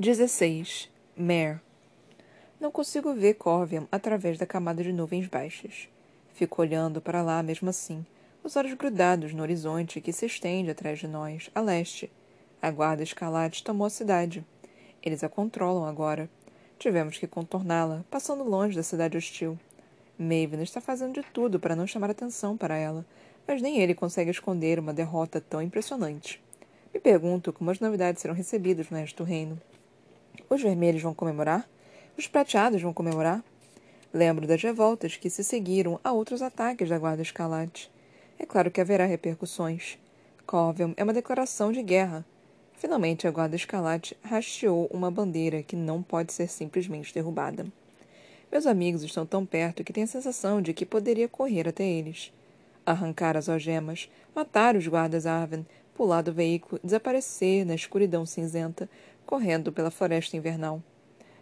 16. Mare. Não consigo ver Corviam através da camada de nuvens baixas. Fico olhando para lá mesmo assim, os olhos grudados no horizonte que se estende atrás de nós, a leste. A guarda escalate tomou a cidade. Eles a controlam agora. Tivemos que contorná-la, passando longe da cidade hostil. Maven está fazendo de tudo para não chamar atenção para ela, mas nem ele consegue esconder uma derrota tão impressionante. Me pergunto como as novidades serão recebidas no resto do reino. Os vermelhos vão comemorar? Os prateados vão comemorar? Lembro das revoltas que se seguiram a outros ataques da Guarda Escalate. É claro que haverá repercussões. Corvium é uma declaração de guerra. Finalmente, a Guarda Escalate hasteou uma bandeira que não pode ser simplesmente derrubada. Meus amigos estão tão perto que tenho a sensação de que poderia correr até eles. Arrancar as algemas, matar os guardas Arven, pular do veículo, desaparecer na escuridão cinzenta, correndo pela floresta invernal.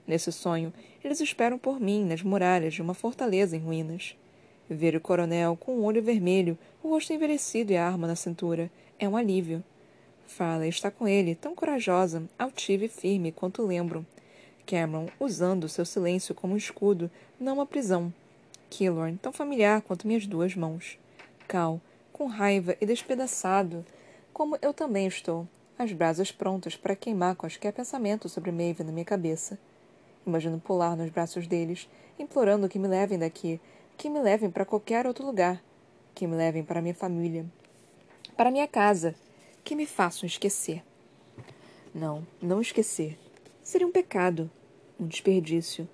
Nesse sonho, eles esperam por mim nas muralhas de uma fortaleza em ruínas. Ver o coronel com o olho vermelho, o rosto envelhecido e a arma na cintura é um alívio. Farley está com ele, tão corajosa, altiva e firme quanto lembro. Cameron usando seu silêncio como um escudo, não uma prisão. Killorn, tão familiar quanto minhas duas mãos. Cal, com raiva e despedaçado, como eu também estou, as brasas prontas para queimar quaisquer pensamento sobre Maeve na minha cabeça. Imagino pular nos braços deles, implorando que me levem daqui, que me levem para qualquer outro lugar, que me levem para minha família, para minha casa, que me façam esquecer. Não, não esquecer. Seria um pecado, um desperdício.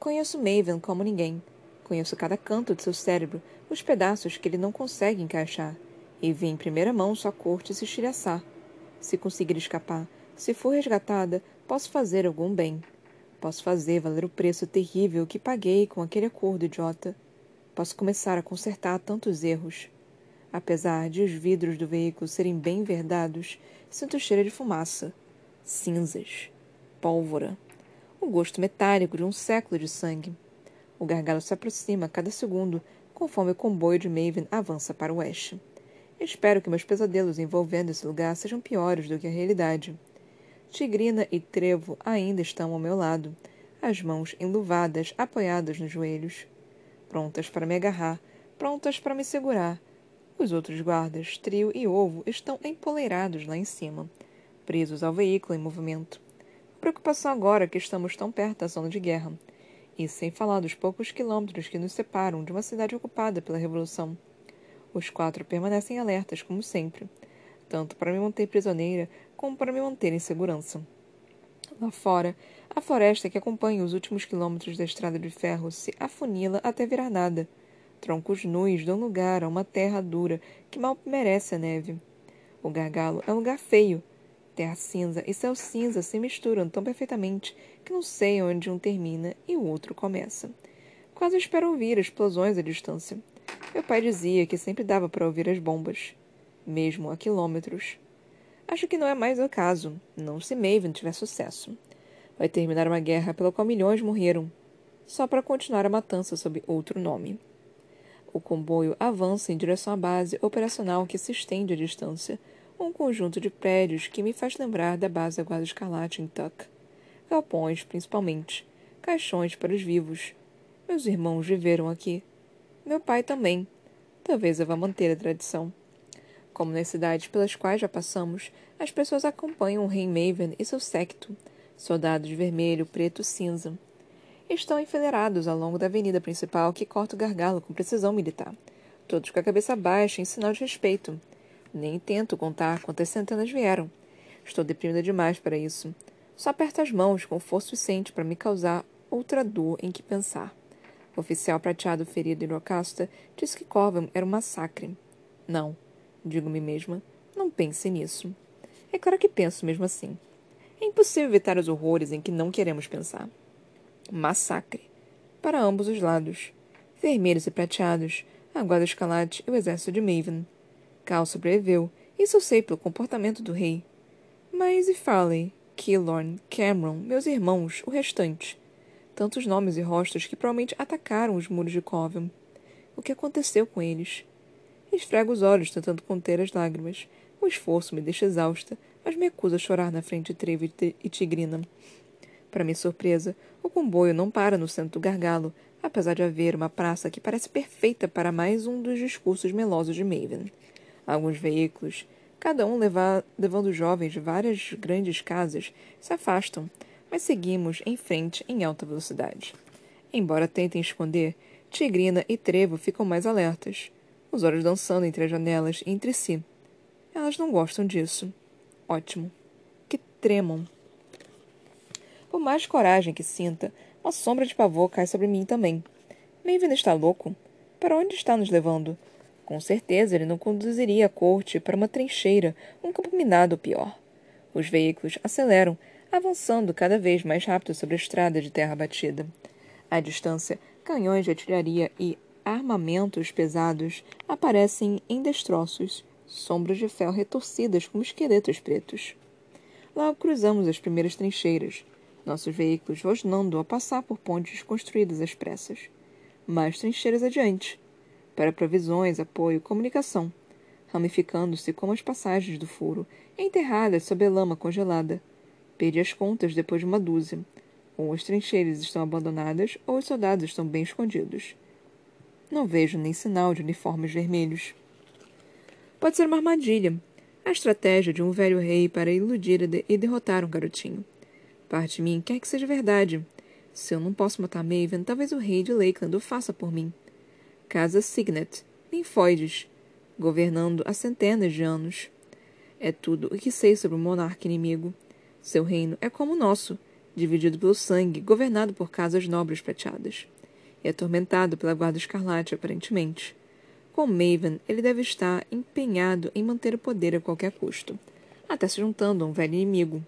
Conheço Maven como ninguém. Conheço cada canto de seu cérebro, os pedaços que ele não consegue encaixar, e vi em primeira mão sua corte se estilhaçar se conseguir escapar, se for resgatada, posso fazer algum bem. Posso fazer valer o preço terrível que paguei com aquele acordo idiota. Posso começar a consertar tantos erros. Apesar de os vidros do veículo serem bem verdados, sinto cheiro de fumaça, cinzas, pólvora, o gosto metálico de um século de sangue. O gargalo se aproxima a cada segundo, conforme o comboio de Maven avança para o oeste. Espero que meus pesadelos envolvendo esse lugar sejam piores do que a realidade. Tigrina e Trevo ainda estão ao meu lado, as mãos enluvadas, apoiadas nos joelhos, prontas para me agarrar, prontas para me segurar. Os outros guardas, Trio e Ovo, estão empoleirados lá em cima, presos ao veículo em movimento. Preocupação agora que estamos tão perto da zona de guerra, e sem falar dos poucos quilômetros que nos separam de uma cidade ocupada pela Revolução. Os quatro permanecem alertas, como sempre, tanto para me manter prisioneira como para me manter em segurança. Lá fora, a floresta que acompanha os últimos quilômetros da estrada de ferro se afunila até virar nada. Troncos nus dão lugar a uma terra dura que mal merece a neve. O gargalo é um lugar feio. Terra cinza e céu cinza se misturam tão perfeitamente que não sei onde um termina e o outro começa. Quase espero ouvir explosões à distância. Meu pai dizia que sempre dava para ouvir as bombas, mesmo a quilômetros. Acho que não é mais o caso, não se Maven tiver sucesso. Vai terminar uma guerra pela qual milhões morreram, só para continuar a matança sob outro nome. O comboio avança em direção à base operacional que se estende à distância, um conjunto de prédios que me faz lembrar da base da Guarda Escarlate em Tuck. Galpões, principalmente. Caixões para os vivos. Meus irmãos viveram aqui. Meu pai também. Talvez eu vá manter a tradição. Como nas cidades pelas quais já passamos, as pessoas acompanham o rei Maven e seu séquito, soldados vermelho, preto, cinza. Estão enfileirados ao longo da avenida principal que corta o gargalo com precisão militar, todos com a cabeça baixa em sinal de respeito. Nem tento contar quantas centenas vieram. Estou deprimida demais para isso. Só aperto as mãos com força suficiente para me causar outra dor em que pensar. O oficial prateado ferido em Rocasta disse que Corvan era um massacre. Não, digo-me mesma, não pense nisso. É claro que penso mesmo assim. É impossível evitar os horrores em que não queremos pensar. Massacre. Para ambos os lados. Vermelhos e prateados, a guarda escalate e o exército de Maven. Cal sobreviveu, isso eu sei pelo comportamento do rei. Mas e Farley, Killorn, Cameron, meus irmãos, o restante? Tantos nomes e rostos que provavelmente atacaram os muros de Coven. O que aconteceu com eles? Esfrego os olhos tentando conter as lágrimas. O esforço me deixa exausta, mas me acuso a chorar na frente de Trevo e Tigrina. Para minha surpresa, o comboio não para no centro do gargalo, apesar de haver uma praça que parece perfeita para mais um dos discursos melosos de Maven. Alguns veículos, cada um leva, levando jovens de várias grandes casas, se afastam, mas seguimos em frente em alta velocidade. Embora tentem esconder, Tigrina e Trevo ficam mais alertas, os olhos dançando entre as janelas e entre si. Elas não gostam disso. Ótimo. Que tremam. Por mais coragem que sinta, uma sombra de pavor cai sobre mim também. Maven está louco? Para onde está nos levando? Com certeza ele não conduziria a corte para uma trincheira, um campo minado ou pior. Os veículos aceleram, avançando cada vez mais rápido sobre a estrada de terra batida. À distância, canhões de artilharia e armamentos pesados aparecem em destroços, sombras de ferro retorcidas como esqueletos pretos. Logo cruzamos as primeiras trincheiras, nossos veículos rosnando a passar por pontes construídas às pressas. Mais trincheiras adiante, para provisões, apoio, comunicação, ramificando-se como as passagens do furo, enterradas sob a lama congelada. Perdi as contas depois de uma dúzia. Ou as trincheiras estão abandonadas, ou os soldados estão bem escondidos. Não vejo nem sinal de uniformes vermelhos. Pode ser uma armadilha. A estratégia de um velho rei para iludir e derrotar um garotinho. Parte de mim quer que seja verdade. Se eu não posso matar Maven, talvez o rei de Lakeland o faça por mim. Casa Signet, linfóides, governando há centenas de anos. É tudo o que sei sobre o monarca inimigo. Seu reino é como o nosso, dividido pelo sangue, governado por casas nobres prateadas. E atormentado pela Guarda Escarlate, aparentemente. Com Maven, ele deve estar empenhado em manter o poder a qualquer custo, até se juntando a um velho inimigo.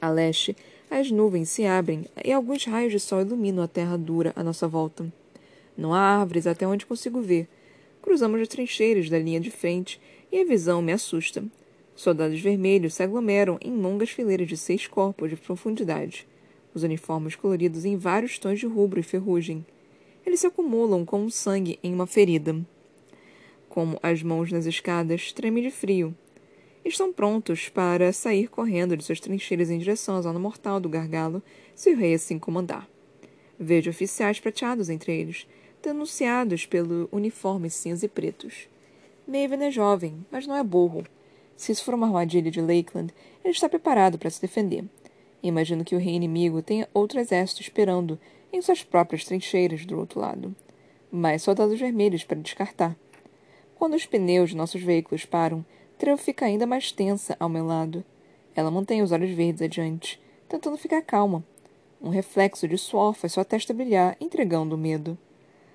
A leste, as nuvens se abrem e alguns raios de sol iluminam a terra dura à nossa volta. Não há árvores até onde consigo ver. Cruzamos as trincheiras da linha de frente e a visão me assusta. Soldados vermelhos se aglomeram em longas fileiras de seis corpos de profundidade, os uniformes coloridos em vários tons de rubro e ferrugem. Eles se acumulam como sangue em uma ferida. Como as mãos nas escadas, tremem de frio. Estão prontos para sair correndo de suas trincheiras em direção à zona mortal do gargalo, se o rei assim comandar. Vejo oficiais prateados entre eles, denunciados pelo uniforme cinza e pretos. Maven é jovem, mas não é burro. Se isso for uma armadilha de Lakeland, ele está preparado para se defender. Imagino que o rei inimigo tenha outro exército esperando em suas próprias trincheiras do outro lado. Mais soldados vermelhos para descartar. Quando os pneus de nossos veículos param, Treu fica ainda mais tensa ao meu lado. Ela mantém os olhos verdes adiante, tentando ficar calma. Um reflexo de suor faz sua testa brilhar, entregando o medo.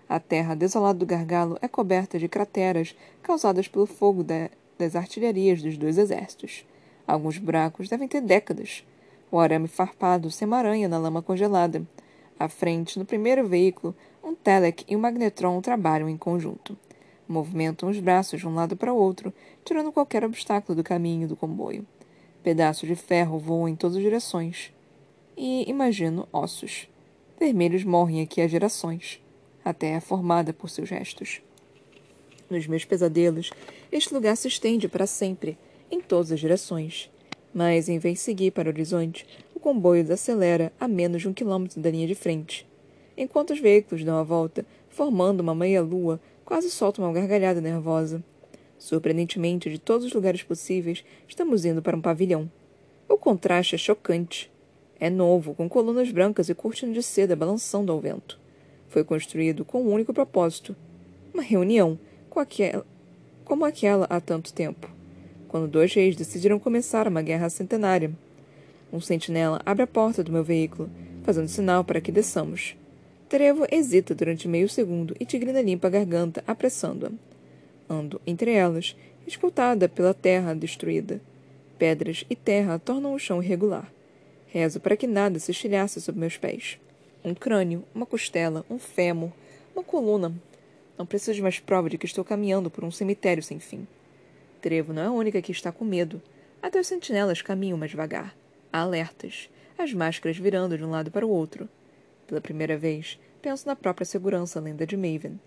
A terra desolada do gargalo é coberta de crateras causadas pelo fogo da das artilharias dos dois exércitos. Alguns buracos devem ter décadas. O arame farpado se emaranha na lama congelada. À frente, no primeiro veículo, um Telek e um Magnetron trabalham em conjunto. Movimentam os braços de um lado para o outro, tirando qualquer obstáculo do caminho do comboio. Pedaços de ferro voam em todas as direções. E imagino ossos. Vermelhos morrem aqui há gerações. A terra é formada por seus restos. Nos meus pesadelos, este lugar se estende para sempre, em todas as direções. Mas, em vez de seguir para o horizonte, o comboio desacelera a menos de um quilômetro da linha de frente. Enquanto os veículos dão a volta, formando uma meia-lua, quase soltam uma gargalhada nervosa. Surpreendentemente, de todos os lugares possíveis, estamos indo para um pavilhão. O contraste é chocante. É novo, com colunas brancas e cortina de seda balançando ao vento. Foi construído com um único propósito: uma reunião com como aquela há tanto tempo, quando dois reis decidiram começar uma guerra centenária. Um sentinela abre a porta do meu veículo, fazendo sinal para que desçamos. Trevo hesita durante meio segundo e Tigrina limpa a garganta, apressando-a. Ando entre elas, escutada pela terra destruída. Pedras e terra tornam o chão irregular. Rezo para que nada se estilhasse sob meus pés. Um crânio, uma costela, um fêmur, uma coluna, não preciso de mais prova de que estou caminhando por um cemitério sem fim. Trevo não é a única que está com medo. Até os sentinelas caminham mais devagar, alertas, as máscaras virando de um lado para o outro. Pela primeira vez, penso na própria segurança lenda de Maven.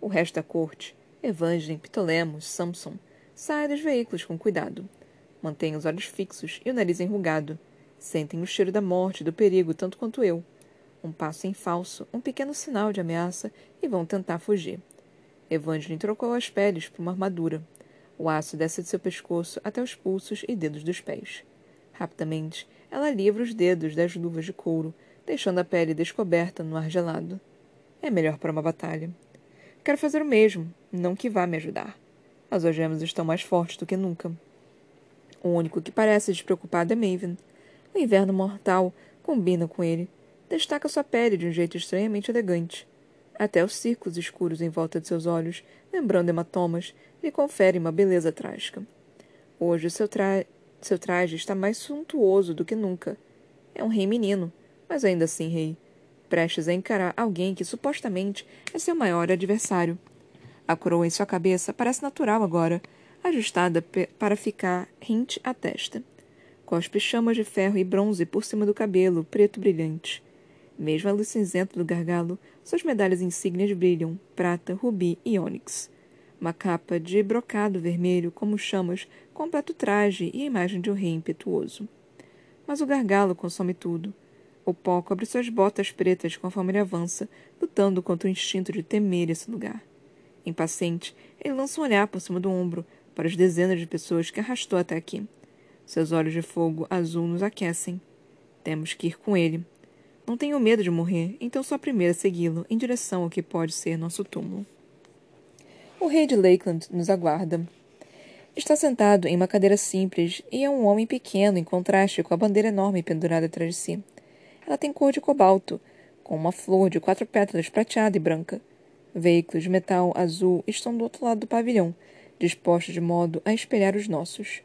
O resto da corte, Evangeline, Ptolemos, Samson, sai dos veículos com cuidado. Mantém os olhos fixos e o nariz enrugado. Sentem o cheiro da morte e do perigo tanto quanto eu. Um passo em falso, um pequeno sinal de ameaça e vão tentar fugir. Evangeline trocou as peles por uma armadura. O aço desce de seu pescoço até os pulsos e dedos dos pés. Rapidamente, ela livra os dedos das luvas de couro, deixando a pele descoberta no ar gelado. É melhor para uma batalha. Quero fazer o mesmo, não que vá me ajudar. As algemas estão mais fortes do que nunca. O único que parece despreocupado é Maven. O inverno mortal combina com ele. Destaca sua pele de um jeito estranhamente elegante. Até os círculos escuros em volta de seus olhos, lembrando hematomas, lhe conferem uma beleza trágica. Hoje seu, tra... seu traje está mais suntuoso do que nunca. É um rei menino, mas ainda assim rei, prestes a encarar alguém que supostamente é seu maior adversário. A coroa em sua cabeça parece natural agora, ajustada para ficar rente à testa. Cospe chamas de ferro e bronze por cima do cabelo, preto brilhante. Mesmo a luz cinzenta do gargalo, suas medalhas insígnias brilham, prata, rubi e ônix. Uma capa de brocado vermelho, como chamas, completa o traje e a imagem de um rei impetuoso. Mas o gargalo consome tudo. O pó cobre suas botas pretas conforme ele avança, lutando contra o instinto de temer esse lugar. Impaciente, ele lança um olhar por cima do ombro, para as dezenas de pessoas que arrastou até aqui. Seus olhos de fogo azul nos aquecem. Temos que ir com ele. Não tenho medo de morrer, então sou a primeira a segui-lo em direção ao que pode ser nosso túmulo. O rei de Lakeland nos aguarda. Está sentado em uma cadeira simples e é um homem pequeno em contraste com a bandeira enorme pendurada atrás de si. Ela tem cor de cobalto, com uma flor de quatro pétalas prateada e branca. Veículos de metal azul estão do outro lado do pavilhão, dispostos de modo a espelhar os nossos.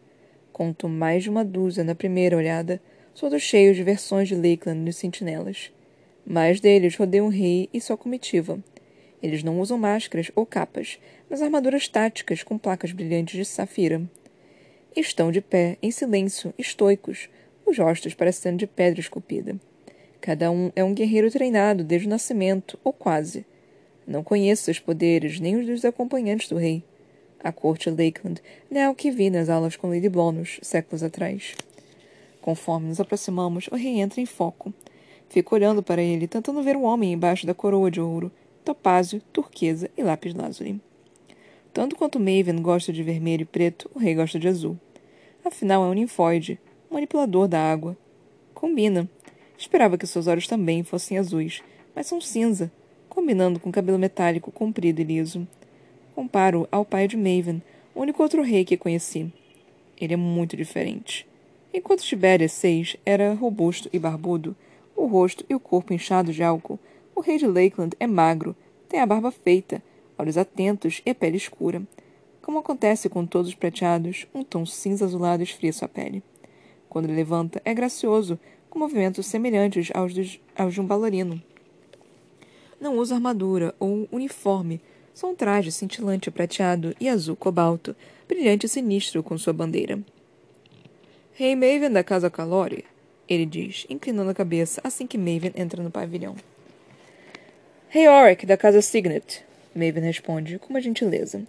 Conto mais de uma dúzia na primeira olhada, todos cheios de versões de Lakeland nos sentinelas. Mais deles rodeiam o rei e sua comitiva. Eles não usam máscaras ou capas, mas armaduras táticas com placas brilhantes de safira. Estão de pé, em silêncio, estoicos, os rostos parecendo de pedra esculpida. Cada um é um guerreiro treinado desde o nascimento, ou quase. Não conheço seus poderes, nem os dos acompanhantes do rei a corte Lakeland não é o que vi nas aulas com Lady Blonus, séculos atrás. Conforme nos aproximamos, o rei entra em foco. Fico olhando para ele, tentando ver o homem embaixo da coroa de ouro, topázio, turquesa e lápis lazuli. Tanto quanto Maven gosta de vermelho e preto, o rei gosta de azul. Afinal, é um ninfóide, um manipulador da água. Combina. Esperava que seus olhos também fossem azuis, mas são cinza, combinando com cabelo metálico comprido e liso. Comparo ao pai de Maven, o único outro rei que conheci. Ele é muito diferente. Enquanto Tiberias VI era robusto e barbudo, o rosto e o corpo inchados de álcool, o rei de Lakeland é magro, tem a barba feita, olhos atentos e pele escura. Como acontece com todos os prateados, um tom cinza azulado esfria sua pele. Quando ele levanta, é gracioso, com movimentos semelhantes aos, dos, aos de um bailarino. Não usa armadura ou uniforme, só um traje cintilante prateado e azul cobalto, brilhante e sinistro com sua bandeira. Rei hey Maven da Casa Calori, ele diz, inclinando a cabeça assim que Maven entra no pavilhão. Rei hey Oric da Casa Signet, Maven responde com uma gentileza.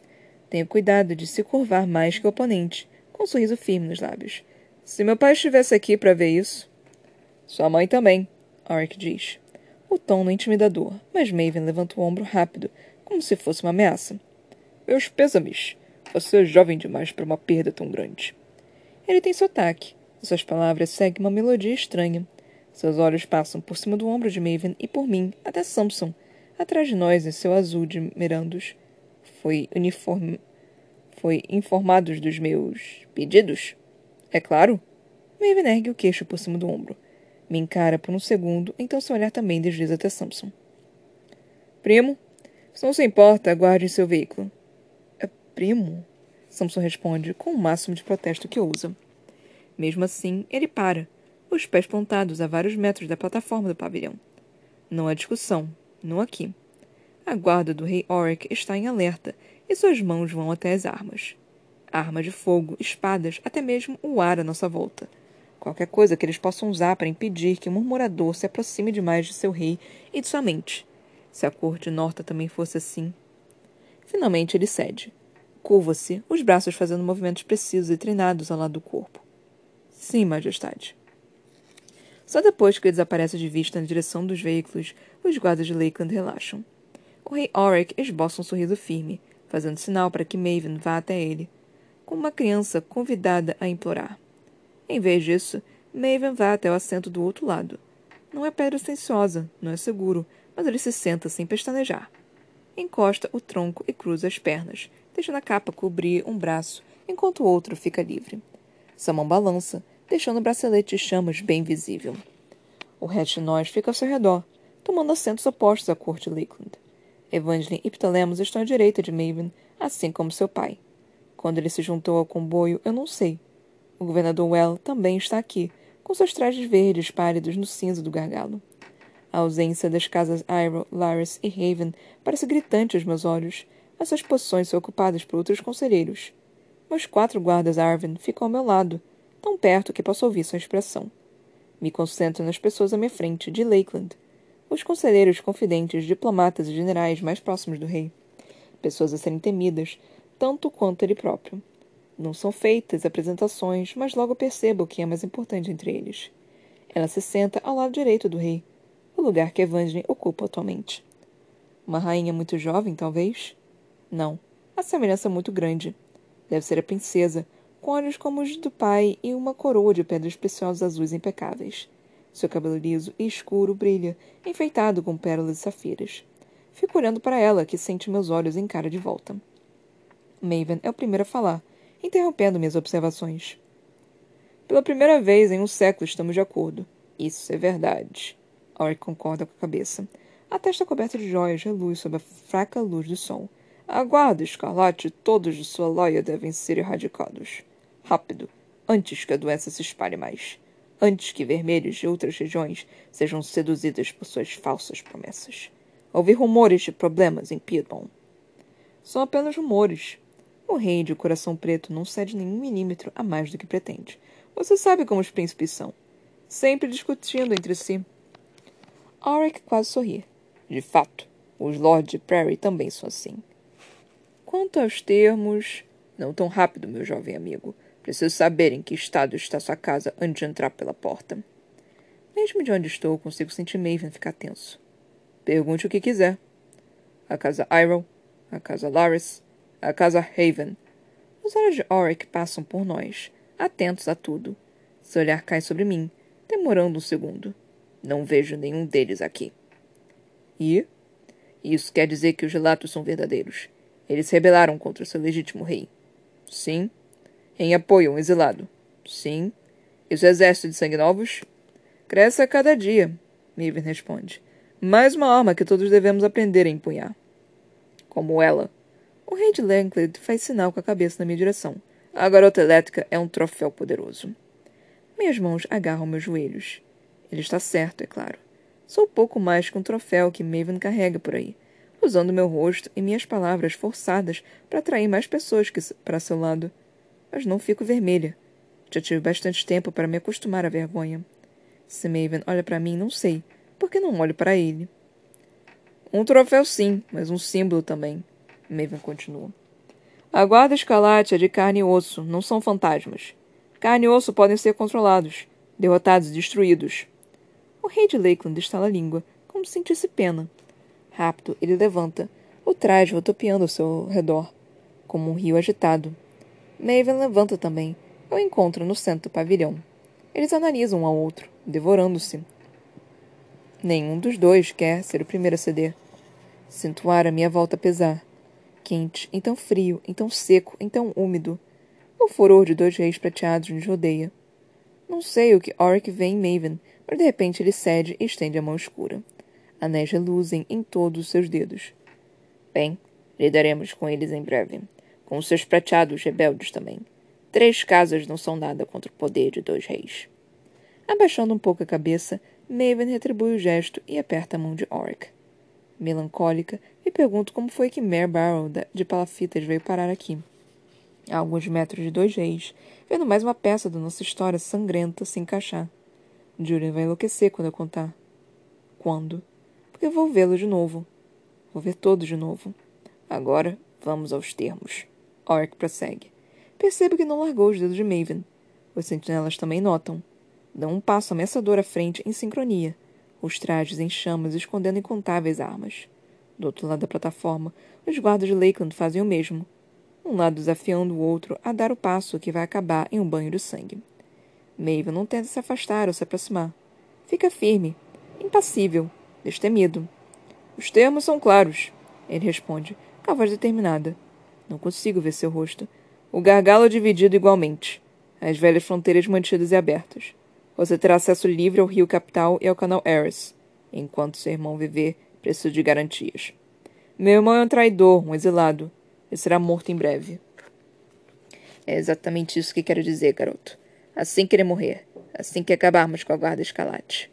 Tenha cuidado de se curvar mais que o oponente, com um sorriso firme nos lábios. Se meu pai estivesse aqui para ver isso. Sua mãe também, Oric diz. O tom não é intimidador, mas Maven levanta o ombro rápido, como se fosse uma ameaça. Meus pêsames. Você é jovem demais para uma perda tão grande. Ele tem sotaque. Suas palavras seguem uma melodia estranha. Seus olhos passam por cima do ombro de Maven e por mim, até Samson, atrás de nós em seu azul de merandos. Foi uniforme. Foi informados dos meus pedidos? É claro. Maven ergue o queixo por cima do ombro. Me encara por um segundo, então seu olhar também desliza até Samson. Primo, se não se importa, aguarde em seu veículo. É primo? Samson responde com o máximo de protesto que ousa. Mesmo assim, ele para, os pés pontados a vários metros da plataforma do pavilhão. Não há discussão, não aqui. A guarda do rei Oric está em alerta e suas mãos vão até as armas. Armas de fogo, espadas, até mesmo o ar à nossa volta. Qualquer coisa que eles possam usar para impedir que um murmurador se aproxime demais de seu rei e de sua mente. Se a cor de Norta também fosse assim. Finalmente ele cede. Curva-se, os braços fazendo movimentos precisos e treinados ao lado do corpo. Sim, Majestade. Só depois que ele desaparece de vista na direção dos veículos, os guardas de Lakeland relaxam. O rei Auric esboça um sorriso firme, fazendo sinal para que Maven vá até ele, como uma criança convidada a implorar. Em vez disso, Maven vai até o assento do outro lado. Não é pedra silenciosa, não é seguro, mas ele se senta sem pestanejar. Encosta o tronco e cruza as pernas, deixando a capa cobrir um braço, enquanto o outro fica livre. Sua mão balança, deixando o bracelete de chamas bem visível. O resto de nós fica ao seu redor, tomando assentos opostos à corte Lakeland. Evangeline e Ptolemos estão à direita de Maven, assim como seu pai. Quando ele se juntou ao comboio, eu não sei. O governador Well também está aqui, com seus trajes verdes pálidos no cinza do gargalo. A ausência das casas Iroh, Laris e Haven parece gritante aos meus olhos. As suas posições são ocupadas por outros conselheiros. Meus quatro guardas Arvin ficam ao meu lado, tão perto que posso ouvir sua expressão. Me concentro nas pessoas à minha frente, de Lakeland. Os conselheiros confidentes, diplomatas e generais mais próximos do rei. Pessoas a serem temidas, tanto quanto ele próprio. Não são feitas apresentações, mas logo percebo o que é mais importante entre eles. Ela se senta ao lado direito do rei, o lugar que Evangeline ocupa atualmente. Uma rainha muito jovem, talvez? Não. A semelhança é muito grande. Deve ser a princesa, com olhos como os do pai e uma coroa de pedras preciosas azuis impecáveis. Seu cabelo liso e escuro brilha, enfeitado com pérolas e safiras. Fico olhando para ela, que sente meus olhos em cara de volta. Maven é o primeiro a falar, interrompendo minhas observações. Pela primeira vez em um século estamos de acordo. Isso é verdade. Auric concorda com a cabeça. A testa coberta de joias reluz sob a fraca luz do sol. Aguarde, Escarlate, todos de sua loia devem ser erradicados. Rápido, antes que a doença se espalhe mais. Antes que vermelhos de outras regiões sejam seduzidas por suas falsas promessas. Ouvi rumores de problemas em Piedmont. São apenas rumores, o rei de coração preto não cede nenhum milímetro a mais do que pretende. Você sabe como os príncipes são. Sempre discutindo entre si. Auric quase sorri. De fato, os Lords de Prairie também são assim. Quanto aos termos... Não tão rápido, meu jovem amigo. Preciso saber em que estado está sua casa antes de entrar pela porta. Mesmo de onde estou, consigo sentir Maven ficar tenso. Pergunte o que quiser. A casa Iroh, a casa Laris, a casa Haven. Os olhos de Auric passam por nós, atentos a tudo. Seu olhar cai sobre mim, demorando um segundo. Não vejo nenhum deles aqui. E? Isso quer dizer que os relatos são verdadeiros. Eles rebelaram contra seu legítimo rei. Sim. Em apoio a um exilado. Sim. E seu exército de sangue novos? Cresce a cada dia, Miven responde. Mais uma arma que todos devemos aprender a empunhar. Como ela, o rei de Langley faz sinal com a cabeça na minha direção. A garota elétrica é um troféu poderoso. Minhas mãos agarram meus joelhos. Ele está certo, é claro. Sou pouco mais que um troféu que Maven carrega por aí, usando meu rosto e minhas palavras forçadas para atrair mais pessoas que para seu lado. Mas não fico vermelha. Já tive bastante tempo para me acostumar à vergonha. Se Maven olha para mim, não sei, porque não olho para ele. Um troféu sim, mas um símbolo também. Maven continua. A guarda escalate é de carne e osso, não são fantasmas. Carne e osso podem ser controlados, derrotados e destruídos. O rei de Lakeland estala a língua, como se sentisse pena. Rápido, ele levanta, o traje rotopiando ao seu redor, como um rio agitado. Maven levanta também. Eu encontro no centro do pavilhão. Eles analisam um ao outro, devorando-se. Nenhum dos dois quer ser o primeiro a ceder. Sinto o ar à minha volta pesar quente, então frio, então seco, então úmido. O furor de dois reis prateados nos rodeia. Não sei o que Oric vê em Maven, mas de repente ele cede e estende a mão escura. Anéis reluzem em todos os seus dedos. Bem, lidaremos com eles em breve. Com os seus prateados rebeldes também. Três casas não são nada contra o poder de dois reis. Abaixando um pouco a cabeça, Maven retribui o gesto e aperta a mão de Oric melancólica, e pergunto como foi que Mare Barrow de Palafitas veio parar aqui. A alguns metros de dois reis, vendo mais uma peça da nossa história sangrenta se encaixar. Julian vai enlouquecer quando eu contar. Quando? Porque vou vê-lo de novo. Vou ver todos de novo. Agora, vamos aos termos. Orc prossegue. Percebo que não largou os dedos de Maven. Os sentinelas também notam. Dão um passo ameaçador à frente em sincronia, os trajes em chamas escondendo incontáveis armas. Do outro lado da plataforma, os guardas de Lakeland fazem o mesmo, um lado desafiando o outro a dar o passo que vai acabar em um banho de sangue. Maeve não tenta se afastar ou se aproximar. Fica firme, impassível, destemido. Os termos são claros, ele responde, com a voz determinada. Não consigo ver seu rosto. O gargalo é dividido igualmente. As velhas fronteiras mantidas e abertas. Você terá acesso livre ao rio capital e ao canal Eris. Enquanto seu irmão viver, preciso de garantias. Meu irmão é um traidor, um exilado. Ele será morto em breve. É exatamente isso que quero dizer, garoto. Assim que ele morrer, assim que acabarmos com a guarda escalate.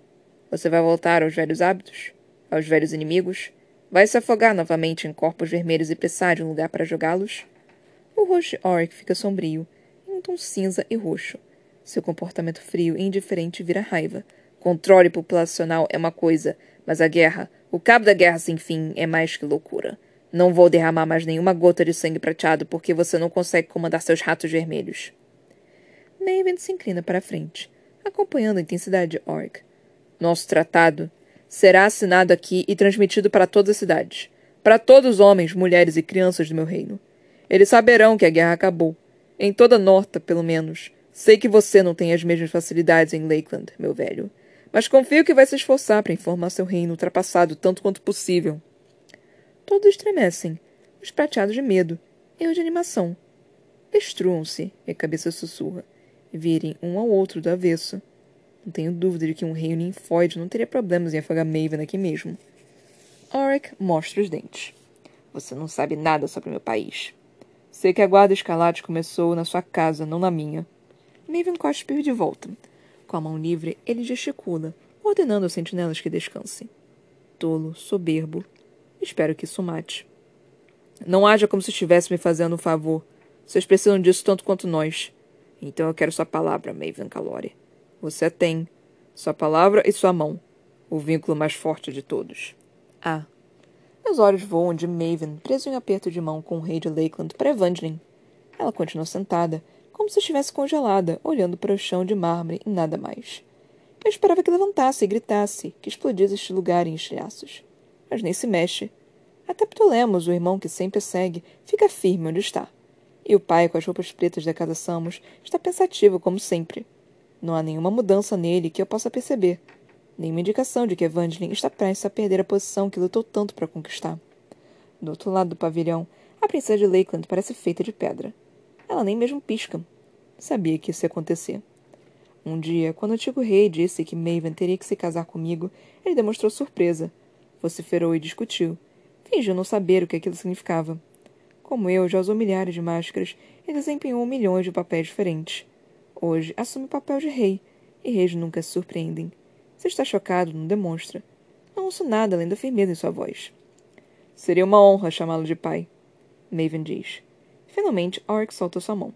Você vai voltar aos velhos hábitos? Aos velhos inimigos? Vai se afogar novamente em corpos vermelhos e precisar de um lugar para jogá-los? O rosto de Oric fica sombrio, em um tom cinza e roxo. Seu comportamento frio e indiferente vira raiva. Controle populacional é uma coisa, mas a guerra, o cabo da guerra sem fim, é mais que loucura. Não vou derramar mais nenhuma gota de sangue prateado porque você não consegue comandar seus ratos vermelhos. Maven se inclina para a frente, acompanhando a intensidade de Orc. Nosso tratado será assinado aqui e transmitido para todas as cidades, para todos os homens, mulheres e crianças do meu reino. Eles saberão que a guerra acabou. Em toda Norta, pelo menos. Sei que você não tem as mesmas facilidades em Lakeland, meu velho. Mas confio que vai se esforçar para informar seu reino ultrapassado tanto quanto possível. Todos estremecem, os prateados de medo, eu de animação. Destruam-se, e a cabeça sussurra, virem um ao outro do avesso. Não tenho dúvida de que um reino ninfóide não teria problemas em afogar Maven aqui mesmo. Auric mostra os dentes. Você não sabe nada sobre meu país. Sei que a guarda escalate começou na sua casa, não na minha. Maven cospe de volta. Com a mão livre, ele gesticula, ordenando aos sentinelas que descansem. Tolo, soberbo. Espero que isso mate. Não haja como se estivesse me fazendo um favor. Vocês precisam disso tanto quanto nós. Então eu quero sua palavra, Maven Calore. Você a tem. Sua palavra e sua mão. O vínculo mais forte de todos. Ah. Meus olhos voam de Maven, preso em aperto de mão com o rei de Lakeland, para Evangeline. Ela continua sentada, como se estivesse congelada, olhando para o chão de mármore e nada mais. Eu esperava que levantasse e gritasse, que explodisse este lugar em estilhaços. Mas nem se mexe. Até Ptolemos, o irmão que sempre segue, fica firme onde está. E o pai, com as roupas pretas da casa Samos, está pensativo como sempre. Não há nenhuma mudança nele que eu possa perceber. Nenhuma indicação de que Evangeline está prestes a perder a posição que lutou tanto para conquistar. Do outro lado do pavilhão, a princesa de Lakeland parece feita de pedra. Ela nem mesmo pisca. Sabia que isso ia acontecer. Um dia, quando o antigo rei disse que Maven teria que se casar comigo, ele demonstrou surpresa. Vociferou e discutiu. Fingiu não saber o que aquilo significava. Como eu, já usou milhares de máscaras e desempenhou milhões de papéis diferentes. Hoje, assume o papel de rei, e reis nunca se surpreendem. Se está chocado, não demonstra. Não ouço nada além da firmeza em sua voz. Seria uma honra chamá-lo de pai, Maven diz. Finalmente, Orc solta sua mão.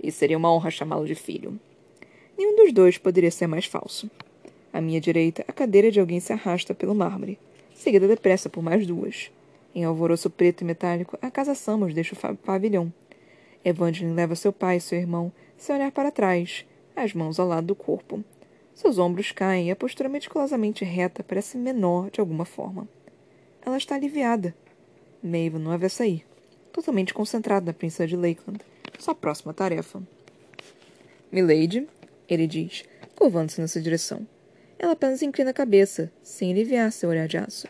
E seria uma honra chamá-lo de filho. Nenhum dos dois poderia ser mais falso. À minha direita, a cadeira de alguém se arrasta pelo mármore, seguida depressa por mais duas. Em alvoroço preto e metálico, a casa Samos deixa o pavilhão. Evangeline leva seu pai e seu irmão, sem olhar para trás, as mãos ao lado do corpo. Seus ombros caem e a postura meticulosamente reta parece menor de alguma forma. Ela está aliviada. Maeve não a vê sair totalmente concentrado na princesa de Lakeland, sua próxima tarefa. Milady, ele diz, curvando-se nessa direção. Ela apenas inclina a cabeça, sem aliviar seu olhar de aço.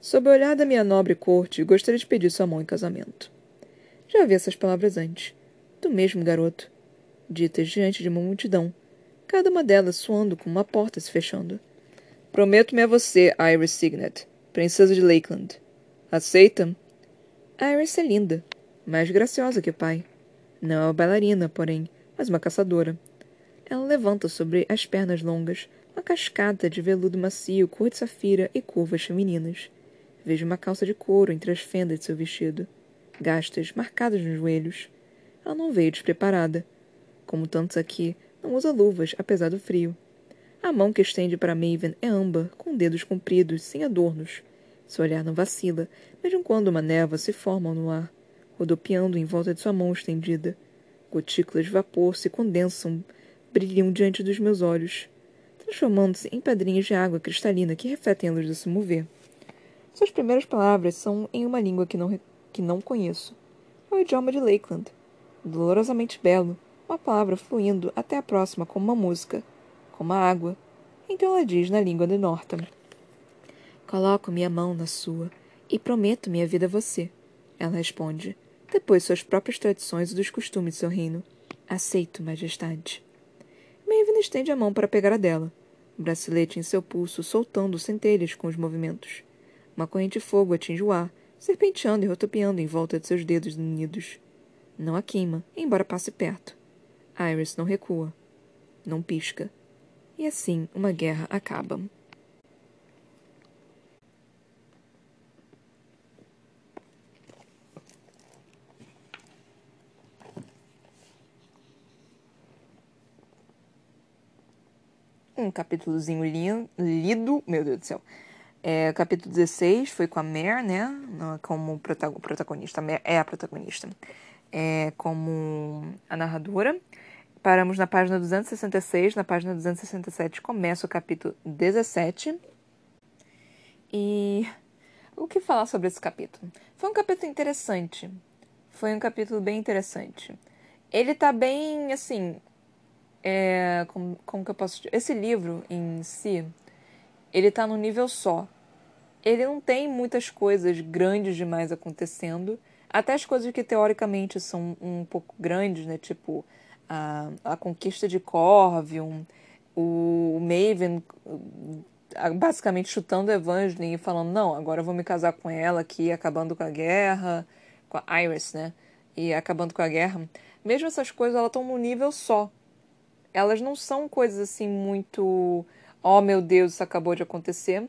Sob o olhar da minha nobre corte, gostaria de pedir sua mão em casamento. Já ouvi essas palavras antes. Do mesmo garoto. Ditas diante de uma multidão. Cada uma delas soando como uma porta se fechando. Prometo-me a você, Iris Signet, princesa de Lakeland. Aceita? Iris é linda, mais graciosa que o pai. Não é uma bailarina, porém, mas uma caçadora. Ela levanta sobre as pernas longas uma cascata de veludo macio, cor de safira e curvas femininas. Vejo uma calça de couro entre as fendas de seu vestido, gastas marcadas nos joelhos. Ela não veio despreparada. Como tantos aqui, não usa luvas, apesar do frio. A mão que estende para Maven é âmbar, com dedos compridos, sem adornos. Seu olhar não vacila, mesmo quando uma névoa se forma no ar, rodopiando em volta de sua mão estendida. Gotículas de vapor se condensam, brilham diante dos meus olhos. transformando-se em pedrinhas de água cristalina que refletem a luz do se mover. Suas primeiras palavras são em uma língua que não, que não conheço. É o idioma de Lakeland. Dolorosamente belo, uma palavra fluindo até a próxima como uma música, como a água. Então ela diz na língua de Norton. Coloco minha mão na sua e prometo minha vida a você. Ela responde, depois suas próprias tradições e dos costumes de seu reino. Aceito, majestade. Maven estende a mão para pegar a dela, o bracelete em seu pulso soltando centelhas com os movimentos. Uma corrente de fogo atinge o ar, serpenteando e rotopiando em volta de seus dedos unidos. Não a queima, embora passe perto. Iris não recua. Não pisca. E assim uma guerra acaba. Um capítulozinho lido, meu Deus do céu, é, capítulo 16 foi com a Mare, né? Como protagonista. É a protagonista. É, como a narradora. Paramos na página 266. Na página 267 começa o capítulo 17. E o que falar sobre esse capítulo? Foi um capítulo interessante. Foi um capítulo bem interessante. Ele tá bem, assim. É, como, como que eu posso? Esse livro em si ele tá num nível só. Ele não tem muitas coisas grandes demais acontecendo. Até as coisas que teoricamente são um pouco grandes, né? Tipo a, a conquista de Corvium, o Maven basicamente chutando Evangeline e falando: não, agora eu vou me casar com ela aqui, acabando com a guerra, com a Iris, né? E acabando com a guerra. Mesmo essas coisas, elas estão num nível só. Elas não são coisas assim muito oh meu Deus, isso acabou de acontecer.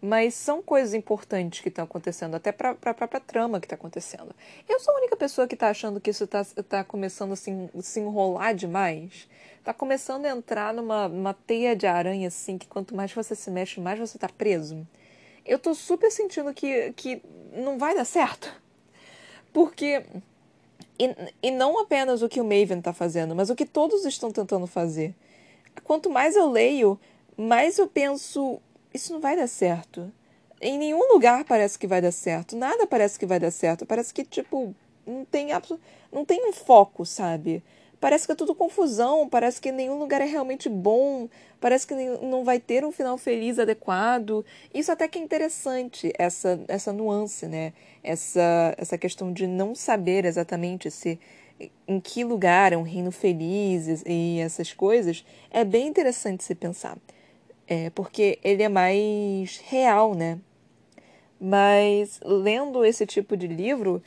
Mas são coisas importantes que estão acontecendo, até para a própria trama que está acontecendo. Eu sou a única pessoa que está achando que isso está tá começando a se, se enrolar demais. Está começando a entrar numa, numa teia de aranha, assim, que quanto mais você se mexe, mais você está preso. Eu estou super sentindo que, que não vai dar certo. Porque. E, e não apenas o que o Maven está fazendo, mas o que todos estão tentando fazer. Quanto mais eu leio, mas eu penso, isso não vai dar certo. Em nenhum lugar parece que vai dar certo. Nada parece que vai dar certo. Parece que, tipo, não tem, não tem um foco, sabe? Parece que é tudo confusão, parece que nenhum lugar é realmente bom, parece que não vai ter um final feliz adequado. Isso até que é interessante, essa, essa nuance, né? Essa, essa questão de não saber exatamente se em que lugar é um reino feliz e essas coisas, é bem interessante se pensar é, porque ele é mais real, né? Mas lendo esse tipo de livro,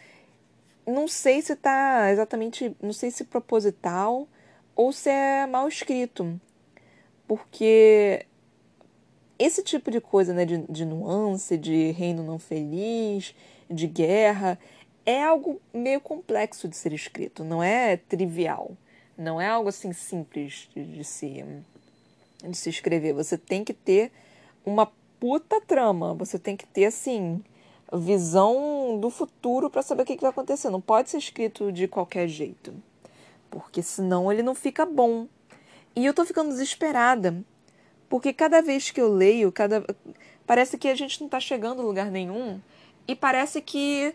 não sei se está exatamente, não sei se proposital ou se é mal escrito, porque esse tipo de coisa, né, de, de nuance, de reino não feliz, de guerra, é algo meio complexo de ser escrito, não é trivial, não é algo assim simples de, de se de se escrever. Você tem que ter uma puta trama. Você tem que ter, assim, visão do futuro para saber o que, que vai acontecer. Não pode ser escrito de qualquer jeito. Porque senão ele não fica bom. E eu tô ficando desesperada. Porque cada vez que eu leio, cada parece que a gente não tá chegando a lugar nenhum. E parece que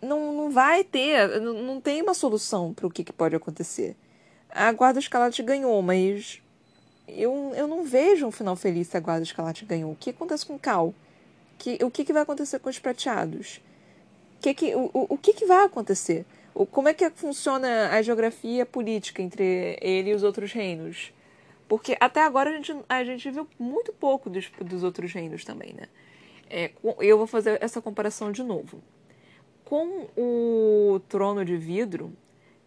não, não vai ter, não, não tem uma solução para o que, que pode acontecer. A Guarda Escalate ganhou, mas eu, eu não vejo um final feliz se a Guarda Escarlate ganhou. O que acontece com o Cal? Que, o que, que vai acontecer com os prateados? Que que, o, o que, que vai acontecer? O, como é que funciona a geografia política entre ele e os outros reinos? Porque até agora a gente, a gente viu muito pouco dos, dos outros reinos também, né? É, eu vou fazer essa comparação de novo. Com o Trono de Vidro,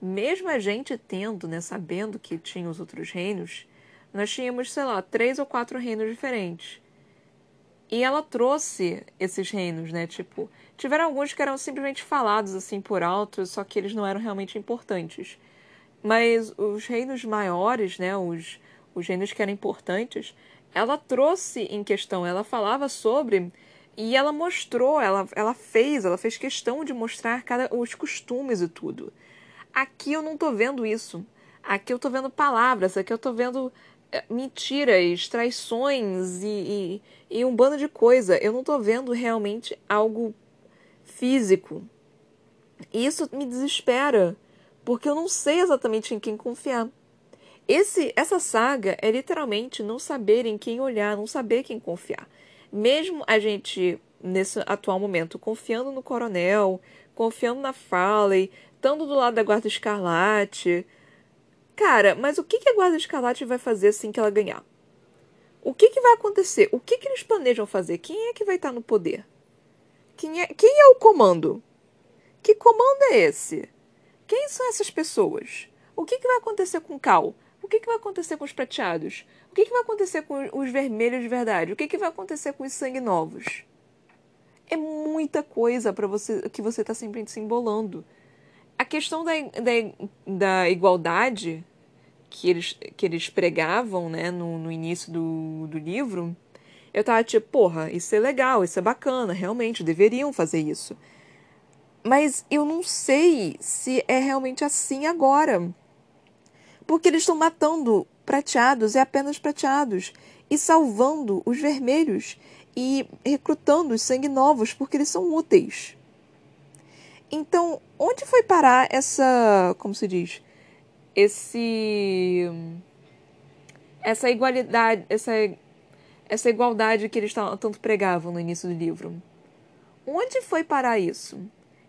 mesmo a gente tendo, né, sabendo que tinha os outros reinos, nós tínhamos, sei lá, três ou quatro reinos diferentes. E ela trouxe esses reinos, né? Tipo, tiveram alguns que eram simplesmente falados assim por alto, só que eles não eram realmente importantes. Mas os reinos maiores, né? Os, os reinos que eram importantes, ela trouxe em questão, ela falava sobre e ela mostrou, ela, ela fez, ela fez questão de mostrar cada, os costumes e tudo. Aqui eu não tô vendo isso. Aqui eu tô vendo palavras, aqui eu tô vendo mentiras, traições e, e, e um bando de coisa. Eu não tô vendo realmente algo físico. E isso me desespera, porque eu não sei exatamente em quem confiar. Esse, essa saga é literalmente não saber em quem olhar, não saber quem confiar. Mesmo a gente, nesse atual momento, confiando no coronel, confiando na Farley, estando do lado da Guarda Escarlate. Cara, mas o que, que a Guarda Escarlate vai fazer assim que ela ganhar? O que, que vai acontecer? O que, que eles planejam fazer? Quem é que vai estar no poder? Quem é, quem é o comando? Que comando é esse? Quem são essas pessoas? O que, que vai acontecer com Cal? O que, que vai acontecer com os prateados? O que, que vai acontecer com os vermelhos de verdade? O que, que vai acontecer com os sangue novos? É muita coisa para você que você está sempre se embolando. A questão da, da, da igualdade que eles, que eles pregavam né, no, no início do, do livro, eu tava tipo, porra, isso é legal, isso é bacana, realmente, deveriam fazer isso. Mas eu não sei se é realmente assim agora. Porque eles estão matando prateados e apenas prateados e salvando os vermelhos e recrutando os sangue novos porque eles são úteis. Então, onde foi parar essa, como se diz, esse essa igualdade, essa essa igualdade que eles tanto pregavam no início do livro? Onde foi parar isso?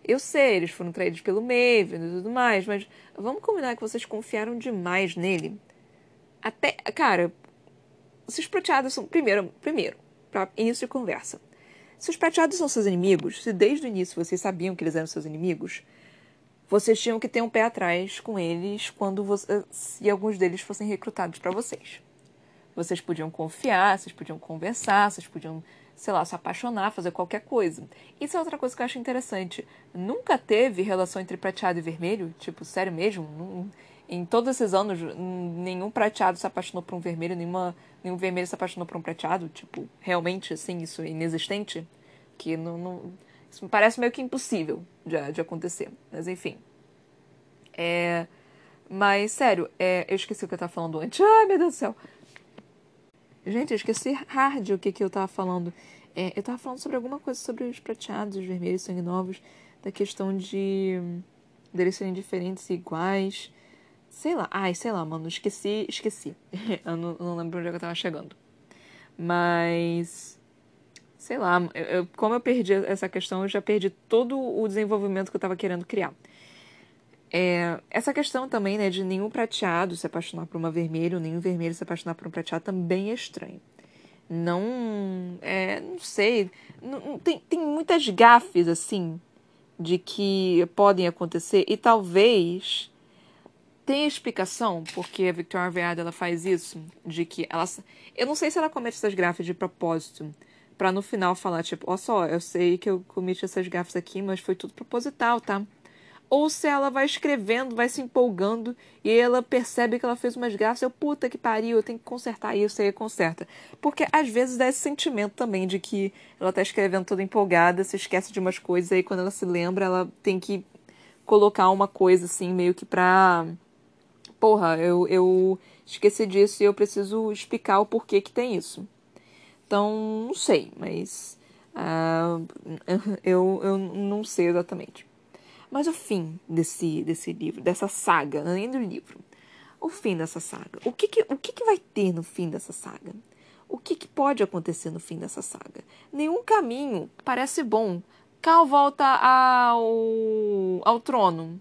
Eu sei, eles foram traídos pelo Maven e tudo mais, mas vamos combinar que vocês confiaram demais nele. Até, cara, se os prateados são. Primeiro, primeiro, para início de conversa. Se os prateados são seus inimigos, se desde o início vocês sabiam que eles eram seus inimigos, vocês tinham que ter um pé atrás com eles quando você, se alguns deles fossem recrutados para vocês. Vocês podiam confiar, vocês podiam conversar, vocês podiam sei lá, se apaixonar, fazer qualquer coisa. Isso é outra coisa que eu acho interessante. Nunca teve relação entre prateado e vermelho? Tipo, sério mesmo? Em todos esses anos, nenhum prateado se apaixonou por um vermelho, nenhuma, nenhum vermelho se apaixonou por um prateado? Tipo, realmente, assim, isso é inexistente? Que não, não isso me parece meio que impossível de, de acontecer. Mas, enfim. É... Mas, sério, é... eu esqueci o que eu tava falando antes. Ai, meu Deus do céu. Gente, eu esqueci hard o que, que eu tava falando. É, eu tava falando sobre alguma coisa sobre os prateados, os vermelhos, sangue novos, da questão de deles serem diferentes e iguais. Sei lá. Ai, sei lá, mano. Esqueci, esqueci. eu, não, não, lembro onde é eu tava chegando. Mas. Sei lá, eu, eu, como eu perdi essa questão, eu já perdi todo o desenvolvimento que eu tava querendo criar. É, essa questão também, né, de nenhum prateado se apaixonar por uma vermelha, ou nenhum vermelho se apaixonar por um prateado, também é estranho. Não. É, não sei. Não, tem, tem muitas gafes, assim, de que podem acontecer, e talvez tenha explicação porque a Victoria Veada ela faz isso, de que ela. Eu não sei se ela comete essas gafes de propósito, para no final falar, tipo, ó só, eu sei que eu cometi essas gafes aqui, mas foi tudo proposital, tá? ou se ela vai escrevendo, vai se empolgando e ela percebe que ela fez umas graças, eu puta que pariu, eu tenho que consertar isso aí conserta. Porque às vezes dá esse sentimento também de que ela tá escrevendo toda empolgada, se esquece de umas coisas, aí quando ela se lembra, ela tem que colocar uma coisa assim, meio que pra. Porra, eu, eu esqueci disso e eu preciso explicar o porquê que tem isso. Então, não sei, mas. Uh, eu, eu não sei exatamente. Mas o fim desse, desse livro, dessa saga, além do livro, o fim dessa saga, o que, que, o que, que vai ter no fim dessa saga? O que, que pode acontecer no fim dessa saga? Nenhum caminho parece bom. Cal volta ao, ao trono.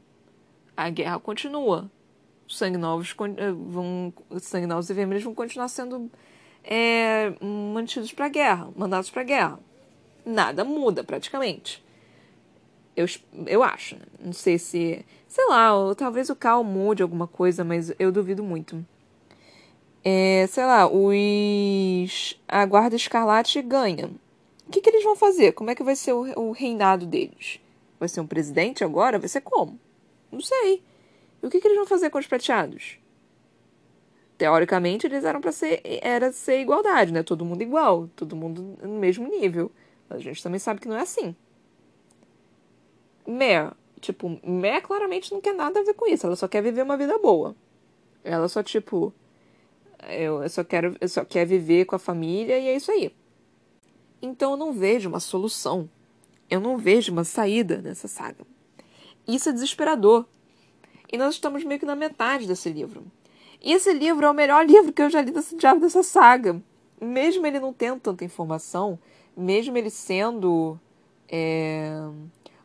A guerra continua. Sangue novos eh, vão, sangue novos e vermelhos vão continuar sendo é, mantidos para guerra, mandados para guerra. Nada muda praticamente. Eu, eu acho. Né? Não sei se. Sei lá, ou, talvez o Cal mude alguma coisa, mas eu duvido muito. É, sei lá, os. A Guarda Escarlate ganha. O que, que eles vão fazer? Como é que vai ser o, o reinado deles? Vai ser um presidente agora? Vai ser como? Não sei. E o que, que eles vão fazer com os prateados? Teoricamente, eles eram para ser era ser igualdade, né? Todo mundo igual, todo mundo no mesmo nível. Mas a gente também sabe que não é assim. Mare, tipo, Mare claramente não quer nada a ver com isso. Ela só quer viver uma vida boa. Ela só, tipo. Eu, só quero, eu só quero viver com a família e é isso aí. Então eu não vejo uma solução. Eu não vejo uma saída nessa saga. Isso é desesperador. E nós estamos meio que na metade desse livro. E esse livro é o melhor livro que eu já li desse diabo dessa saga. Mesmo ele não tendo tanta informação, mesmo ele sendo é,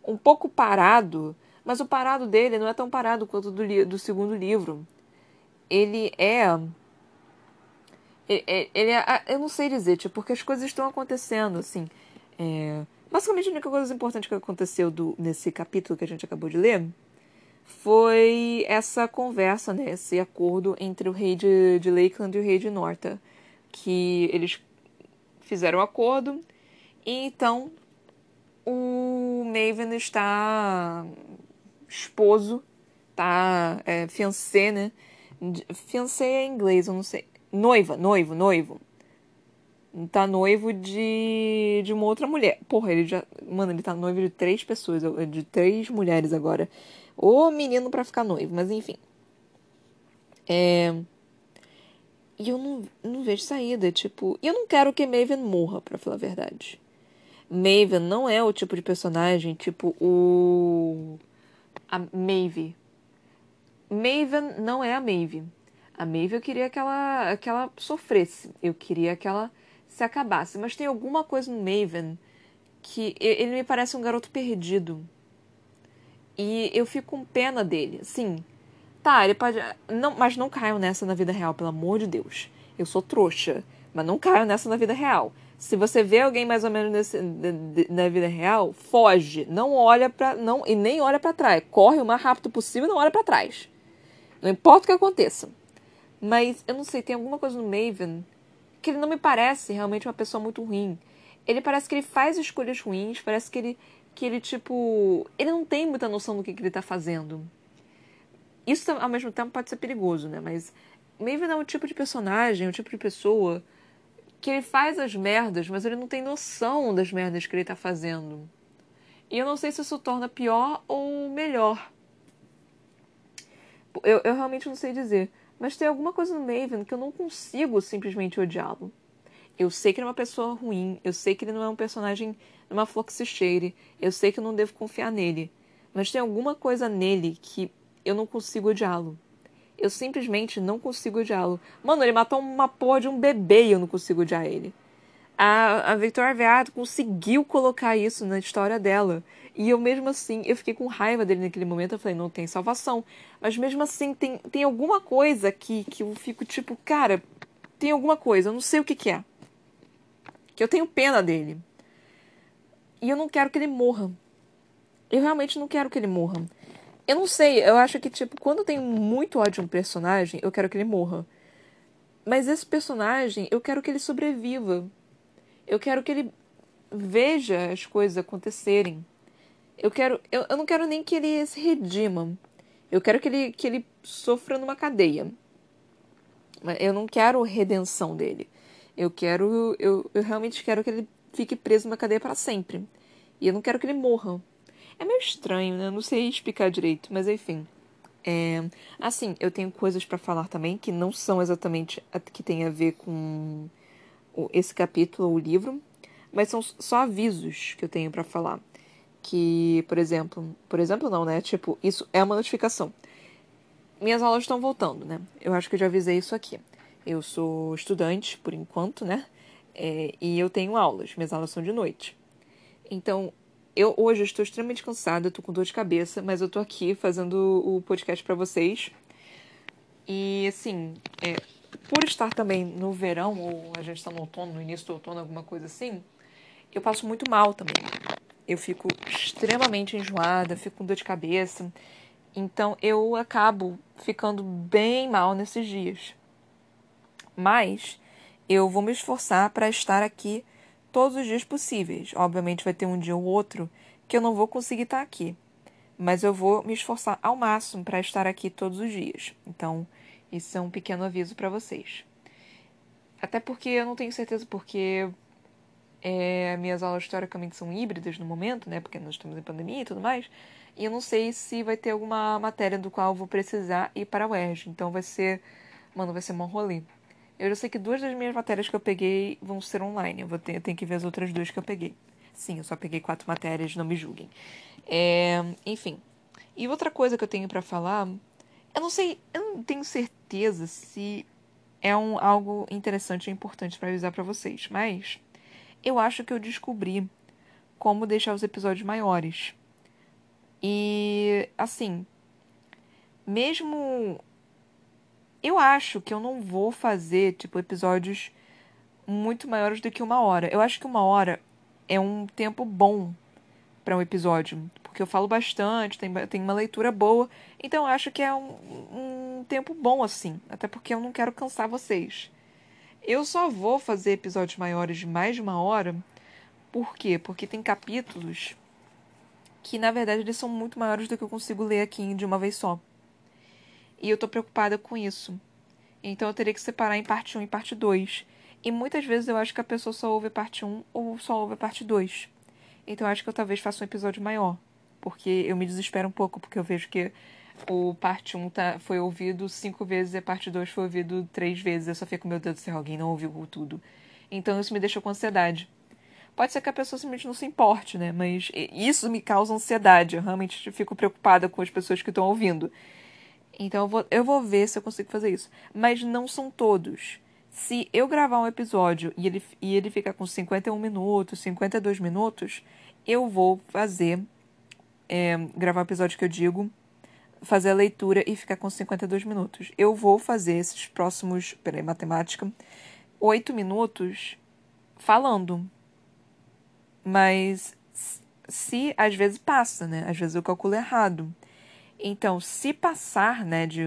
um pouco parado, mas o parado dele não é tão parado quanto do, do segundo livro. Ele é. Ele, ele é. Eu não sei dizer, tipo, porque as coisas estão acontecendo, assim. É, basicamente, a única coisa importante que aconteceu do, nesse capítulo que a gente acabou de ler foi essa conversa, né, esse acordo entre o rei de, de Lakeland e o rei de Norta. Que eles fizeram um acordo e então o Maven está esposo, tá é, fiancé, né? Fiancé é em inglês, eu não sei. Noiva, noivo, noivo. Tá noivo de, de uma outra mulher. Porra, ele já. Mano, ele tá noivo de três pessoas, de três mulheres agora. Ô menino pra ficar noivo, mas enfim. É. E eu não, não vejo saída, tipo. E eu não quero que Maven morra, pra falar a verdade. Maven não é o tipo de personagem tipo o. A Maeve. Maven não é a Maeve. A Maeve eu queria que ela, que ela sofresse. Eu queria que ela se acabasse. Mas tem alguma coisa no Maven que ele me parece um garoto perdido. E eu fico com pena dele. Sim. Tá, ele pode. Não, mas não caio nessa na vida real, pelo amor de Deus. Eu sou trouxa. Mas não caio nessa na vida real. Se você vê alguém mais ou menos nesse, na vida real, foge. Não olha para não e nem olha para trás. Corre o mais rápido possível e não olha para trás. Não importa o que aconteça. Mas eu não sei, tem alguma coisa no Maven que ele não me parece realmente uma pessoa muito ruim. Ele parece que ele faz escolhas ruins, parece que ele que ele tipo, ele não tem muita noção do que, que ele tá fazendo. Isso ao mesmo tempo pode ser perigoso, né? Mas Maven é um tipo de personagem, um tipo de pessoa que ele faz as merdas, mas ele não tem noção das merdas que ele tá fazendo. E eu não sei se isso torna pior ou melhor. Eu, eu realmente não sei dizer. Mas tem alguma coisa no Maven que eu não consigo simplesmente odiá-lo. Eu sei que ele é uma pessoa ruim, eu sei que ele não é um personagem, uma flor que se cheire, eu sei que não devo confiar nele. Mas tem alguma coisa nele que eu não consigo odiá-lo. Eu simplesmente não consigo odiá-lo. Mano, ele matou uma porra de um bebê e eu não consigo odiar ele. A, a Victoria Veado conseguiu colocar isso na história dela. E eu mesmo assim, eu fiquei com raiva dele naquele momento. Eu falei, não tem salvação. Mas mesmo assim, tem, tem alguma coisa aqui que eu fico tipo, cara, tem alguma coisa, eu não sei o que, que é. Que eu tenho pena dele. E eu não quero que ele morra. Eu realmente não quero que ele morra. Eu não sei, eu acho que, tipo, quando tenho muito ódio de um personagem, eu quero que ele morra. Mas esse personagem, eu quero que ele sobreviva. Eu quero que ele veja as coisas acontecerem. Eu quero. Eu, eu não quero nem que ele se redima. Eu quero que ele, que ele sofra numa cadeia. Eu não quero redenção dele. Eu quero. Eu, eu realmente quero que ele fique preso numa cadeia para sempre. E eu não quero que ele morra. É meio estranho, né? Não sei explicar direito, mas enfim. É... Assim, eu tenho coisas para falar também que não são exatamente a que tem a ver com esse capítulo ou o livro, mas são só avisos que eu tenho para falar. Que, por exemplo, por exemplo não, né? Tipo, isso é uma notificação. Minhas aulas estão voltando, né? Eu acho que eu já avisei isso aqui. Eu sou estudante, por enquanto, né? É, e eu tenho aulas. Minhas aulas são de noite. Então, eu hoje estou extremamente cansada, estou com dor de cabeça, mas eu estou aqui fazendo o podcast para vocês. E assim, é, por estar também no verão, ou a gente está no outono, no início do outono, alguma coisa assim, eu passo muito mal também. Eu fico extremamente enjoada, fico com dor de cabeça. Então eu acabo ficando bem mal nesses dias. Mas eu vou me esforçar para estar aqui todos os dias possíveis. Obviamente vai ter um dia ou outro que eu não vou conseguir estar aqui, mas eu vou me esforçar ao máximo para estar aqui todos os dias. Então, isso é um pequeno aviso para vocês. Até porque eu não tenho certeza porque é, minhas aulas teoricamente são híbridas no momento, né? Porque nós estamos em pandemia e tudo mais. E eu não sei se vai ter alguma matéria do qual eu vou precisar ir para a UERJ. Então vai ser. Mano, vai ser um rolê. Eu sei que duas das minhas matérias que eu peguei vão ser online. Eu, vou ter, eu tenho que ver as outras duas que eu peguei. Sim, eu só peguei quatro matérias, não me julguem. É, enfim. E outra coisa que eu tenho para falar, eu não sei, eu não tenho certeza se é um, algo interessante e importante para avisar para vocês, mas eu acho que eu descobri como deixar os episódios maiores. E assim, mesmo eu acho que eu não vou fazer tipo episódios muito maiores do que uma hora. Eu acho que uma hora é um tempo bom para um episódio, porque eu falo bastante, tem, tem uma leitura boa, então eu acho que é um, um tempo bom assim, até porque eu não quero cansar vocês. Eu só vou fazer episódios maiores de mais de uma hora, por quê? Porque tem capítulos que na verdade eles são muito maiores do que eu consigo ler aqui de uma vez só. E eu tô preocupada com isso. Então eu teria que separar em parte 1 e parte 2. E muitas vezes eu acho que a pessoa só ouve a parte 1 ou só ouve a parte 2. Então eu acho que eu talvez faça um episódio maior. Porque eu me desespero um pouco, porque eu vejo que o parte 1 tá, foi ouvido cinco vezes e a parte 2 foi ouvido três vezes. Eu só fico, meu Deus do céu, alguém não ouviu tudo. Então isso me deixa com ansiedade. Pode ser que a pessoa simplesmente não se importe, né? Mas isso me causa ansiedade. Eu realmente fico preocupada com as pessoas que estão ouvindo. Então eu vou, eu vou ver se eu consigo fazer isso. Mas não são todos. Se eu gravar um episódio e ele, e ele ficar com 51 minutos, 52 minutos, eu vou fazer. É, gravar o episódio que eu digo, fazer a leitura e ficar com 52 minutos. Eu vou fazer esses próximos. Peraí, matemática. 8 minutos falando. Mas se às vezes passa, né? Às vezes eu calculo errado. Então, se passar, né, de,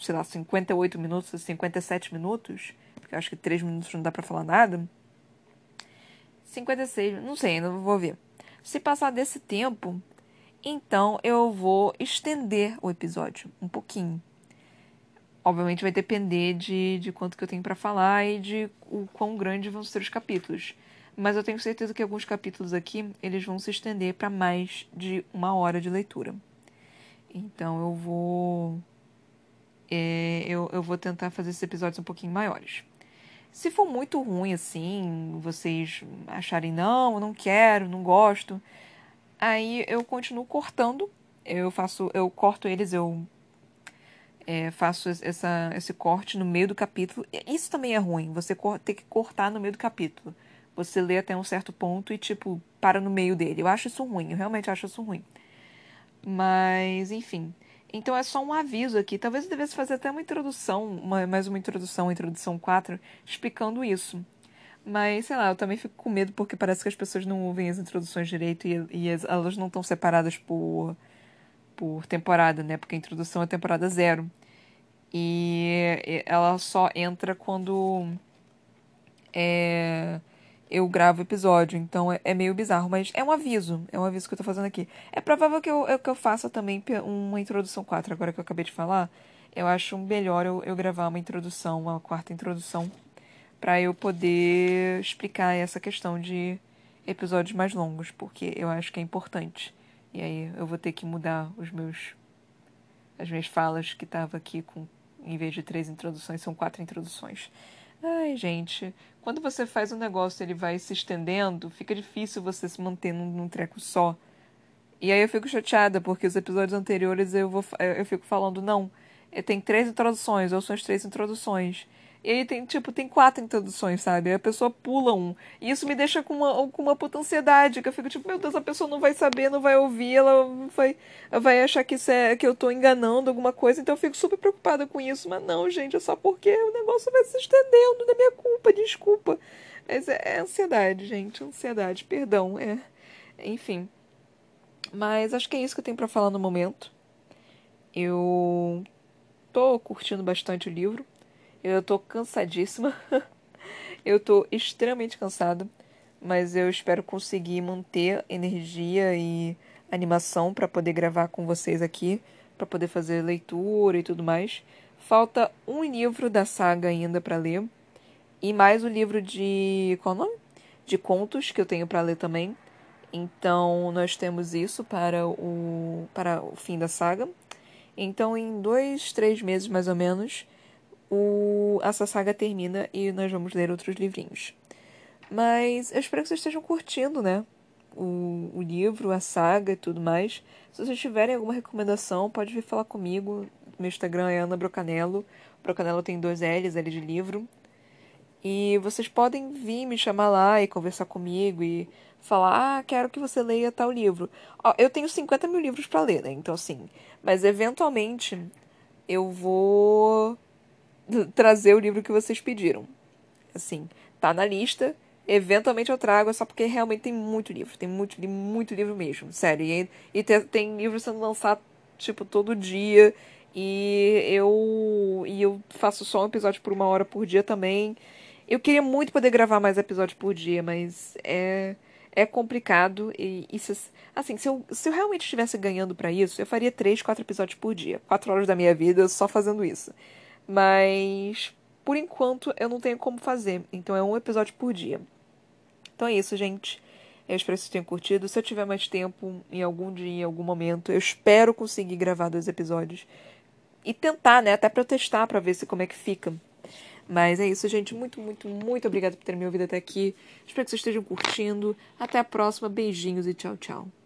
sei lá, 58 minutos a 57 minutos, porque eu acho que 3 minutos não dá para falar nada. 56, não sei, ainda vou ver. Se passar desse tempo, então eu vou estender o episódio um pouquinho. Obviamente vai depender de, de quanto que eu tenho para falar e de o quão grandes vão ser os capítulos. Mas eu tenho certeza que alguns capítulos aqui eles vão se estender para mais de uma hora de leitura. Então eu vou. É, eu, eu vou tentar fazer esses episódios um pouquinho maiores. Se for muito ruim assim, vocês acharem não, eu não quero, não gosto, aí eu continuo cortando. Eu faço, eu corto eles, eu é, faço essa, esse corte no meio do capítulo. Isso também é ruim, você ter que cortar no meio do capítulo. Você lê até um certo ponto e, tipo, para no meio dele. Eu acho isso ruim, eu realmente acho isso ruim. Mas, enfim. Então é só um aviso aqui. Talvez eu devesse fazer até uma introdução, uma, mais uma introdução, introdução 4, explicando isso. Mas, sei lá, eu também fico com medo porque parece que as pessoas não ouvem as introduções direito e, e as, elas não estão separadas por, por temporada, né? Porque a introdução é temporada zero. E ela só entra quando. É, eu gravo episódio, então é, é, meio bizarro, mas é um aviso, é um aviso que eu tô fazendo aqui. É provável que eu, eu, que eu faça também uma introdução 4, agora que eu acabei de falar. Eu acho melhor eu, eu gravar uma introdução, uma quarta introdução, para eu poder explicar essa questão de episódios mais longos, porque eu acho que é importante. E aí eu vou ter que mudar os meus as minhas falas que tava aqui com em vez de três introduções, são quatro introduções. Ai, gente, quando você faz um negócio ele vai se estendendo, fica difícil você se manter num, num, treco só. E aí eu fico chateada, porque os episódios anteriores eu, vou, eu fico falando, não, tem três introduções, ou são as três introduções. E aí tem, tipo, tem quatro introduções, sabe? A pessoa pula um. E isso me deixa com uma, com uma puta ansiedade, que eu fico tipo, meu Deus, a pessoa não vai saber, não vai ouvir, ela vai, vai achar que, isso é, que eu tô enganando alguma coisa, então eu fico super preocupada com isso. Mas não, gente, é só porque o negócio vai se estendendo, não é minha culpa, desculpa. Mas é, é ansiedade, gente, ansiedade, perdão, é. Enfim. Mas acho que é isso que eu tenho para falar no momento. Eu tô curtindo bastante o livro. Eu tô cansadíssima. eu tô extremamente cansada, mas eu espero conseguir manter energia e animação para poder gravar com vocês aqui, para poder fazer leitura e tudo mais. Falta um livro da saga ainda para ler e mais um livro de qual nome? De contos que eu tenho para ler também. Então nós temos isso para o para o fim da saga. Então em dois, três meses mais ou menos o, essa saga termina e nós vamos ler outros livrinhos. Mas eu espero que vocês estejam curtindo, né? O, o livro, a saga e tudo mais. Se vocês tiverem alguma recomendação, pode vir falar comigo. Meu Instagram é Ana Brocanello. Brocanello tem dois L's, L de livro. E vocês podem vir me chamar lá e conversar comigo e falar, ah, quero que você leia tal livro. Ó, eu tenho 50 mil livros para ler, né? Então, assim, mas eventualmente eu vou trazer o livro que vocês pediram. Assim, tá na lista. Eventualmente eu trago, é só porque realmente tem muito livro. Tem muito, muito livro mesmo, sério. E, e tem, livro sendo lançado, tipo, todo dia. E eu, e eu faço só um episódio por uma hora por dia também. Eu queria muito poder gravar mais episódios por dia, mas é, é complicado. E isso, assim, se eu, se eu realmente estivesse ganhando para isso, eu faria três, quatro episódios por dia. Quatro horas da minha vida só fazendo isso. Mas, por enquanto, eu não tenho como fazer. Então é um episódio por dia. Então é isso, gente. Eu espero que vocês tenham curtido. Se eu tiver mais tempo, em algum dia, em algum momento, eu espero conseguir gravar dois episódios. E tentar, né? Até pra testar, pra ver se como é que fica. Mas é isso, gente. Muito, muito, muito obrigada por terem me ouvido até aqui. Espero que vocês estejam curtindo. Até a próxima. Beijinhos e tchau, tchau.